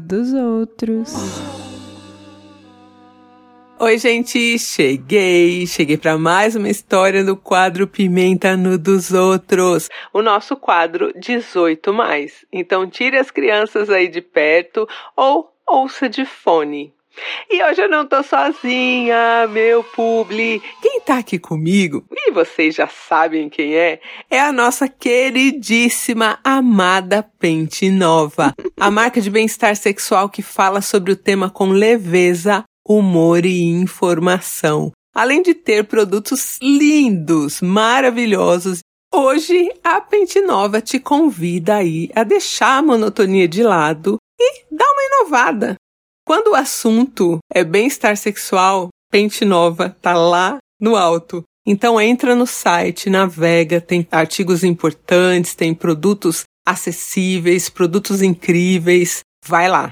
dos outros. Oi, gente, cheguei! Cheguei para mais uma história do quadro Pimenta no dos Outros, o nosso quadro 18 mais. Então tire as crianças aí de perto ou ouça de fone. E hoje eu não tô sozinha, meu publi. Quem tá aqui comigo, e vocês já sabem quem é, é a nossa queridíssima amada Pente Nova, a marca de bem-estar sexual que fala sobre o tema com leveza, humor e informação. Além de ter produtos lindos, maravilhosos, hoje a Pente Nova te convida aí a deixar a monotonia de lado e dar uma inovada. Quando o assunto é bem-estar sexual, Pente Nova tá lá no alto. Então entra no site, navega, tem artigos importantes, tem produtos acessíveis, produtos incríveis. Vai lá.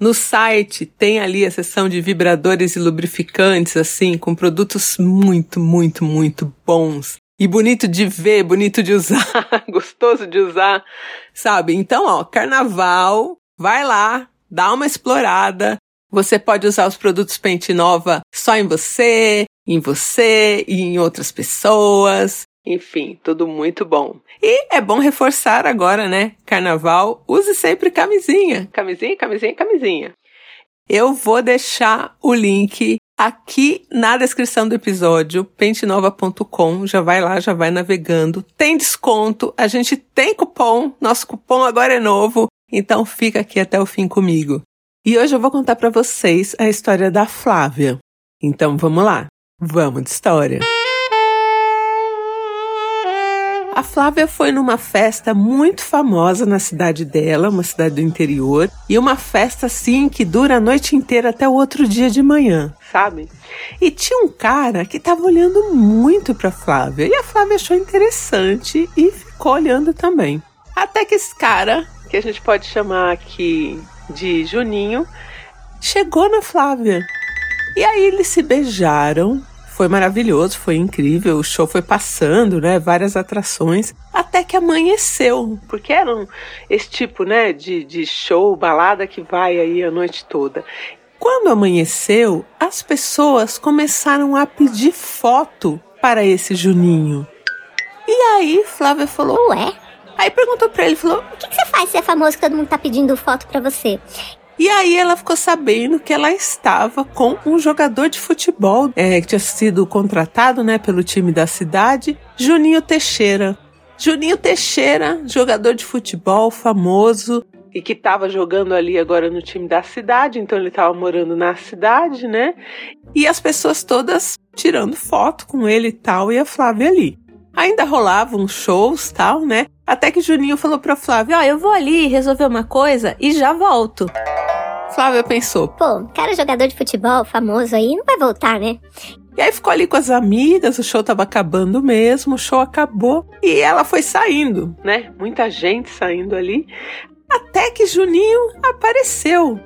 No site tem ali a seção de vibradores e lubrificantes, assim, com produtos muito, muito, muito bons. E bonito de ver, bonito de usar, gostoso de usar, sabe? Então, ó, carnaval, vai lá, dá uma explorada. Você pode usar os produtos Pente Nova só em você, em você e em outras pessoas. Enfim, tudo muito bom. E é bom reforçar agora, né? Carnaval, use sempre camisinha. Camisinha, camisinha, camisinha. Eu vou deixar o link aqui na descrição do episódio, pentenova.com. Já vai lá, já vai navegando. Tem desconto, a gente tem cupom, nosso cupom agora é novo, então fica aqui até o fim comigo. E hoje eu vou contar para vocês a história da Flávia. Então vamos lá, vamos de história. A Flávia foi numa festa muito famosa na cidade dela, uma cidade do interior, e uma festa assim que dura a noite inteira até o outro dia de manhã, sabe? E tinha um cara que estava olhando muito para Flávia, e a Flávia achou interessante e ficou olhando também. Até que esse cara, que a gente pode chamar aqui de Juninho, chegou na Flávia. E aí eles se beijaram foi maravilhoso, foi incrível. O show foi passando, né? Várias atrações, até que amanheceu. Porque era um, esse tipo, né, de, de show, balada que vai aí a noite toda. Quando amanheceu, as pessoas começaram a pedir foto para esse Juninho. E aí Flávia falou: Ué? Aí perguntou para ele, falou: O que, que, você faz se é famoso todo mundo tá pedindo foto para você? E aí ela ficou sabendo que ela estava com um jogador de futebol é, que tinha sido contratado né, pelo time da cidade, Juninho Teixeira. Juninho Teixeira, jogador de futebol famoso e que estava jogando ali agora no time da cidade, então ele estava morando na cidade, né? E as pessoas todas tirando foto com ele e tal, e a Flávia ali. Ainda rolavam shows tal, né? Até que Juninho falou pra Flávia: Ó, oh, eu vou ali resolver uma coisa e já volto. Flávia pensou: Pô, cara jogador de futebol famoso aí não vai voltar, né? E aí ficou ali com as amigas, o show tava acabando mesmo, o show acabou e ela foi saindo, né? Muita gente saindo ali. Até que Juninho apareceu.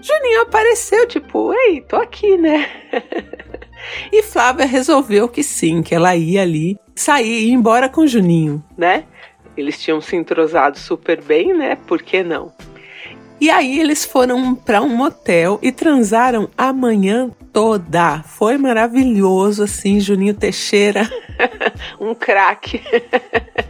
Juninho apareceu, tipo, ei, tô aqui, né? e Flávia resolveu que sim, que ela ia ali sair e ir embora com Juninho, né? Eles tinham se entrosado super bem, né? Por que não? E aí eles foram para um motel e transaram a manhã toda. Foi maravilhoso, assim, Juninho Teixeira, um craque.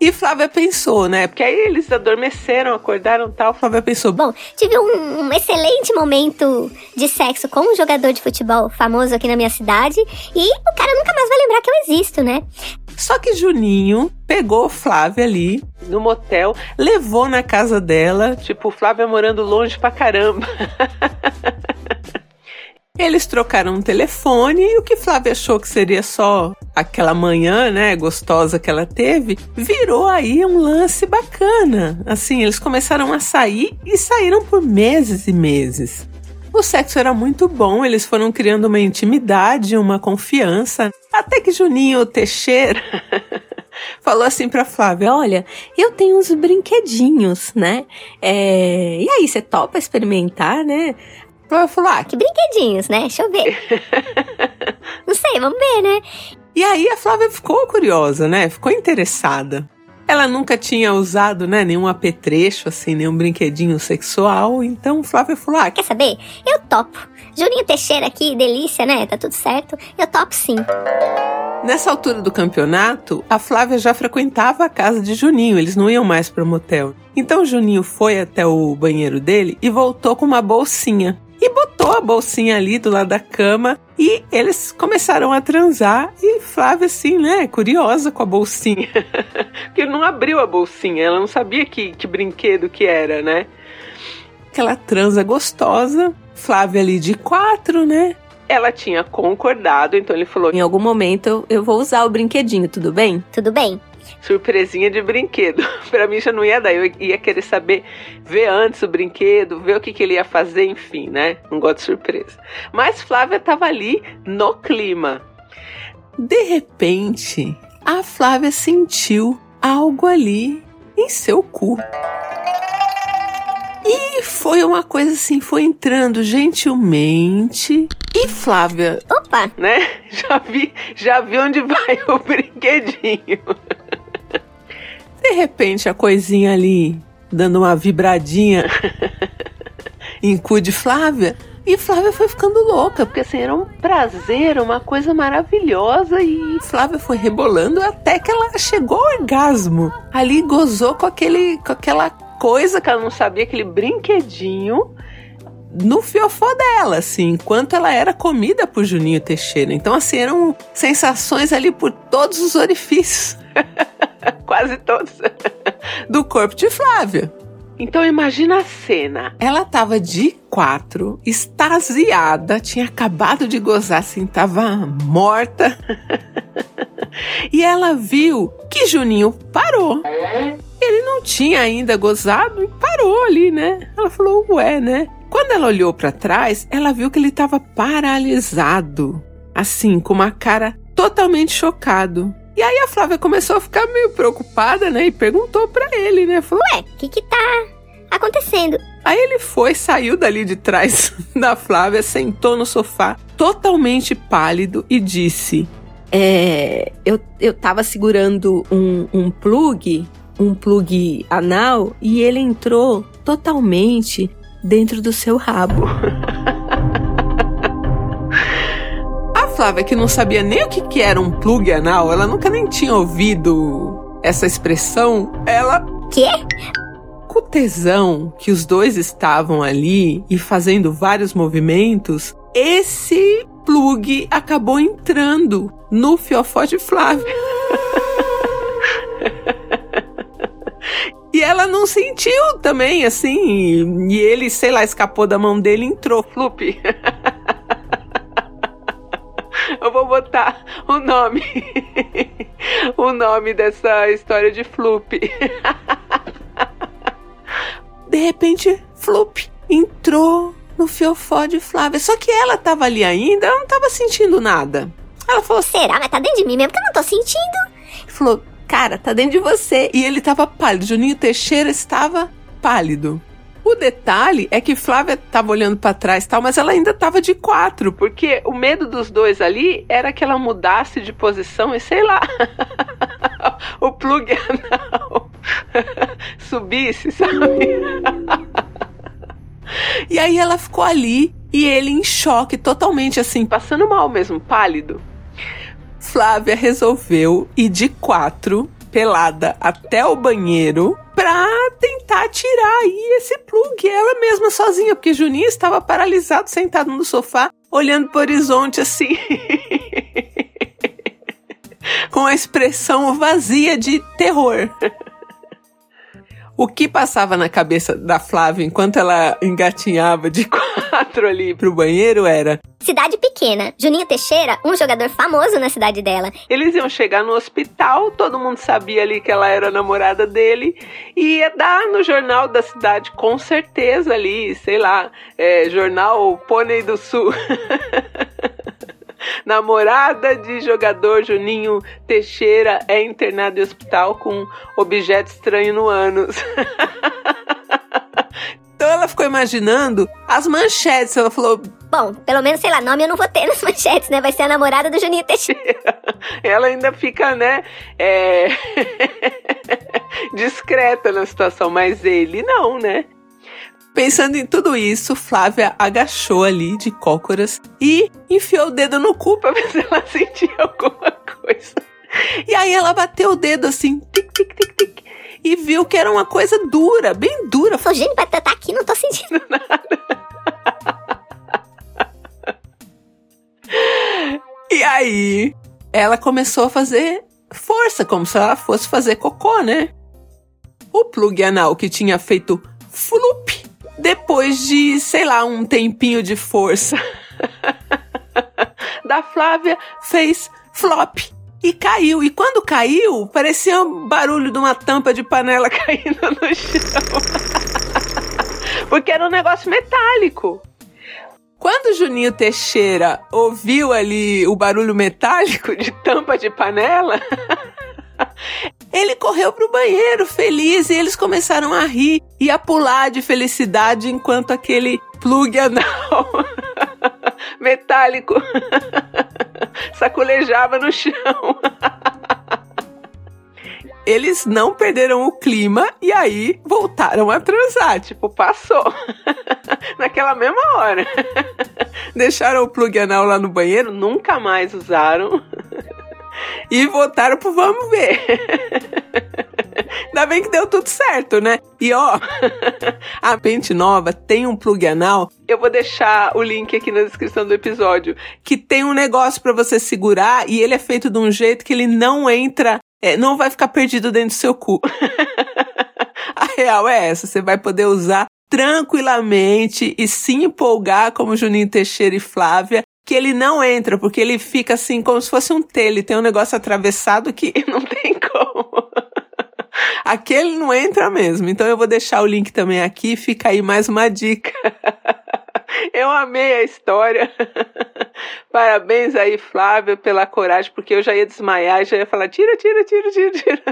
E Flávia pensou, né? Porque aí eles adormeceram, acordaram tal. Flávia pensou: Bom, tive um, um, excelente momento de sexo com um jogador de futebol famoso aqui na minha cidade. E o cara nunca mais vai lembrar que eu existo, né? Só que Juninho pegou Flávia ali no motel, levou na casa dela, tipo, Flávia morando longe pra caramba. Eles trocaram um telefone e o que Flávia achou que seria só aquela manhã, né, gostosa que ela teve, virou aí um lance bacana. Assim, eles começaram a sair e saíram por meses e meses. O sexo era muito bom, eles foram criando uma intimidade, uma confiança. Até que Juninho Teixeira falou assim pra Flávia: Olha, eu tenho uns brinquedinhos, né? É... E aí, você topa experimentar, né? Flávia falou: Ah, que brinquedinhos, né? Deixa eu ver. Não sei, vamos ver, né? E aí a Flávia ficou curiosa, né? Ficou interessada. Ela nunca tinha usado, né, nenhum apetrecho, assim, nenhum brinquedinho sexual. Então Flávia falou: ah, Quer saber? Eu topo. Juninho Teixeira aqui, delícia, né? Tá tudo certo. Eu topo sim. Nessa altura do campeonato, a Flávia já frequentava a casa de Juninho, eles não iam mais para o motel. Então Juninho foi até o banheiro dele e voltou com uma bolsinha. Botou a bolsinha ali do lado da cama e eles começaram a transar. E Flávia, assim, né, curiosa com a bolsinha. Porque não abriu a bolsinha, ela não sabia que, que brinquedo que era, né? Aquela transa gostosa. Flávia ali de quatro, né? ela tinha concordado, então ele falou: Em algum momento eu vou usar o brinquedinho, tudo bem? Tudo bem. Surpresinha de brinquedo. Pra mim já não ia dar, eu ia querer saber, ver antes o brinquedo, ver o que, que ele ia fazer, enfim, né? Não gosto de surpresa. Mas Flávia tava ali no clima. De repente, a Flávia sentiu algo ali em seu cu. E foi uma coisa assim, foi entrando gentilmente. E Flávia, Opa! né? Já vi, já vi onde vai o brinquedinho. De repente a coisinha ali dando uma vibradinha em cu de Flávia. E Flávia foi ficando louca, porque assim, era um prazer, uma coisa maravilhosa. E Flávia foi rebolando até que ela chegou ao orgasmo. Ali gozou com, aquele, com aquela coisa que ela não sabia, aquele brinquedinho no fiofó dela, assim, enquanto ela era comida por Juninho Teixeira. Então, assim, eram sensações ali por todos os orifícios. Quase todos. Do corpo de Flávia. Então imagina a cena. Ela tava de quatro, extasiada, tinha acabado de gozar, assim, tava morta. e ela viu que Juninho parou. Ele não tinha ainda gozado e parou ali, né? Ela falou, ué, né? Quando ela olhou para trás, ela viu que ele estava paralisado, assim, com uma cara totalmente chocado. E aí a Flávia começou a ficar meio preocupada, né? E perguntou para ele, né? Falou, Ué, o que que tá acontecendo? Aí ele foi, saiu dali de trás da Flávia, sentou no sofá, totalmente pálido, e disse: É. Eu, eu tava segurando um, um plug, um plug anal, e ele entrou totalmente dentro do seu rabo. Flávia, que não sabia nem o que, que era um plug anal, ela nunca nem tinha ouvido essa expressão, ela Quê? com o tesão que os dois estavam ali e fazendo vários movimentos, esse plug acabou entrando no fiofó de Flávia. E ela não sentiu também, assim. E ele, sei lá, escapou da mão dele e entrou. Flup. Eu vou botar o nome. o nome dessa história de Flup. De repente, Flup entrou no fiofó de Flávia. Só que ela tava ali ainda, ela não tava sentindo nada. Ela falou Será? Mas tá dentro de mim mesmo que eu não tô sentindo. falou, cara, tá dentro de você. E ele tava pálido. Juninho Teixeira estava pálido. O detalhe é que Flávia tava olhando pra trás tal, mas ela ainda tava de quatro, porque o medo dos dois ali era que ela mudasse de posição e sei lá. o plug anal subisse, sabe? e aí ela ficou ali e ele em choque, totalmente assim, passando mal mesmo, pálido. Flávia resolveu ir de quatro, pelada, até o banheiro pra tentar tirar aí esse plug, ela mesma sozinha, porque Juninho estava paralisado, sentado no sofá, olhando pro horizonte assim. Com a expressão vazia de terror. O que passava na cabeça da Flávia enquanto ela engatinhava de quatro ali pro banheiro era: Cidade pequena. Juninho Teixeira, um jogador famoso na cidade dela. eles iam chegar no hospital, todo mundo sabia ali que ela era namorada dele, e ia dar no jornal da cidade, com certeza ali, sei lá, é, jornal Pônei do Sul. Namorada de jogador Juninho Teixeira é internado em hospital com objeto estranho no ânus. Então ela ficou imaginando as manchetes. Ela falou: Bom, pelo menos, sei lá, nome eu não vou ter nas manchetes, né? Vai ser a namorada do Juninho Teixeira. Ela ainda fica, né? É... discreta na situação, mas ele não, né? Pensando em tudo isso, Flávia agachou ali de cócoras e enfiou o dedo no cu pra ver se ela sentia alguma coisa. E aí ela bateu o dedo assim, tic, tic, tic, tic, e viu que era uma coisa dura, bem dura. Falei, gente, vai estar aqui, não tô sentindo nada. E aí, ela começou a fazer força, como se ela fosse fazer cocô, né? O plug anal que tinha feito flup depois de, sei lá, um tempinho de força da Flávia, fez flop e caiu. E quando caiu, parecia um barulho de uma tampa de panela caindo no chão. Porque era um negócio metálico. Quando Juninho Teixeira ouviu ali o barulho metálico de tampa de panela, ele correu pro banheiro feliz e eles começaram a rir e a pular de felicidade enquanto aquele plug anal metálico sacolejava no chão. Eles não perderam o clima e aí voltaram a transar. Tipo, passou. Naquela mesma hora. Deixaram o plug anal lá no banheiro, nunca mais usaram. E votaram pro vamos ver. Ainda bem que deu tudo certo, né? E ó, a Pente Nova tem um plug anal. Eu vou deixar o link aqui na descrição do episódio. Que tem um negócio para você segurar e ele é feito de um jeito que ele não entra, é, não vai ficar perdido dentro do seu cu. a real é essa. Você vai poder usar tranquilamente e se empolgar como Juninho Teixeira e Flávia que ele não entra, porque ele fica assim como se fosse um T, ele tem um negócio atravessado que não tem como. Aquele não entra mesmo. Então eu vou deixar o link também aqui, fica aí mais uma dica. Eu amei a história. Parabéns aí, Flávia, pela coragem, porque eu já ia desmaiar já ia falar: tira, tira, tira, tira, tira.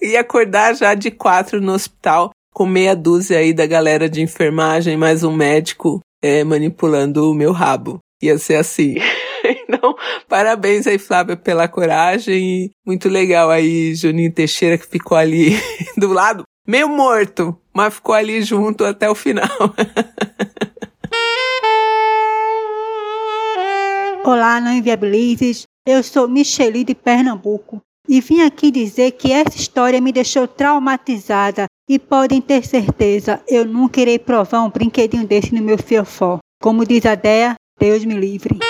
E acordar já de quatro no hospital, com meia dúzia aí da galera de enfermagem, mais um médico é, manipulando o meu rabo. Ia ser assim. Então, parabéns aí, Flávia, pela coragem. Muito legal aí, Juninho Teixeira, que ficou ali do lado, meio morto, mas ficou ali junto até o final. Olá, não inviabilizes. Eu sou Micheli de Pernambuco e vim aqui dizer que essa história me deixou traumatizada e podem ter certeza, eu nunca irei provar um brinquedinho desse no meu fiofó. Como diz a Dea, Deus me livre.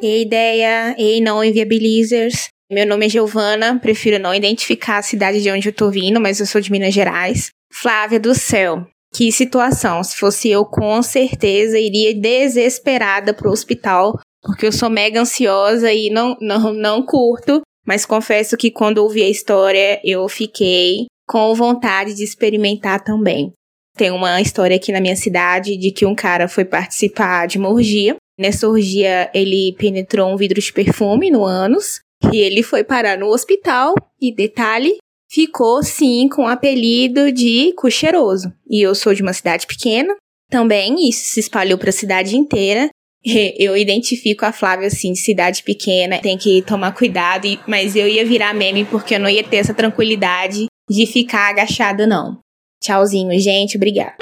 Ei, ideia, ei, não inviabilizers. Meu nome é Giovana, prefiro não identificar a cidade de onde eu tô vindo, mas eu sou de Minas Gerais. Flávia do céu, que situação. Se fosse eu, com certeza iria desesperada pro hospital, porque eu sou mega ansiosa e não, não, não curto mas confesso que quando ouvi a história, eu fiquei com vontade de experimentar também. Tem uma história aqui na minha cidade de que um cara foi participar de uma orgia. Nessa orgia, ele penetrou um vidro de perfume no ânus e ele foi parar no hospital. E detalhe, ficou sim com o apelido de cu cheiroso. E eu sou de uma cidade pequena, também isso se espalhou para a cidade inteira. Eu identifico a Flávia assim, de cidade pequena, tem que tomar cuidado, mas eu ia virar meme porque eu não ia ter essa tranquilidade de ficar agachada, não. Tchauzinho, gente, obrigada.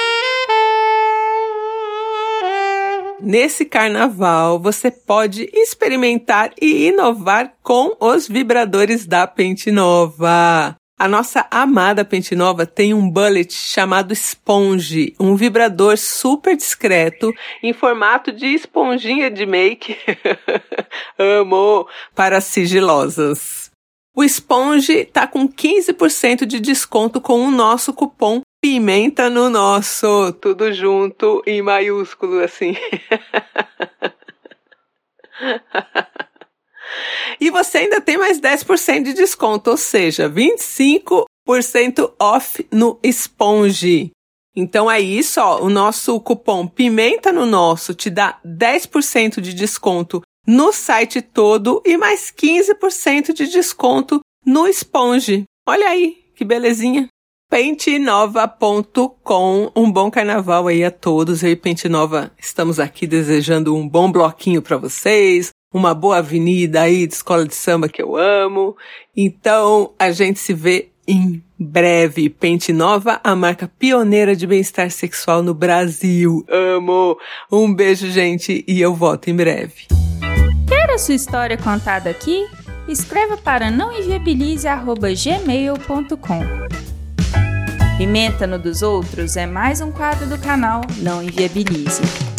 Nesse carnaval, você pode experimentar e inovar com os vibradores da Pente Nova. A nossa amada Pente Nova tem um bullet chamado Sponge, um vibrador super discreto em formato de esponjinha de make. Amo! Para sigilosas. O Sponge tá com 15% de desconto com o nosso cupom Pimenta no nosso, tudo junto em maiúsculo assim. E você ainda tem mais 10% de desconto, ou seja, 25% off no Esponge. Então é isso, ó, o nosso cupom Pimenta no Nosso te dá 10% de desconto no site todo e mais 15% de desconto no Esponge. Olha aí, que belezinha. pentenova.com. Um bom carnaval aí a todos. Eu e Pente Nova estamos aqui desejando um bom bloquinho para vocês, uma boa avenida aí de escola de samba que eu amo. Então, a gente se vê em breve. Pente Nova, a marca pioneira de bem-estar sexual no Brasil. Amo! Um beijo, gente, e eu volto em breve. Quer a sua história contada aqui? Escreva para nãoenviabilize.gmail.com Pimenta no dos outros é mais um quadro do canal Não Inviabilize.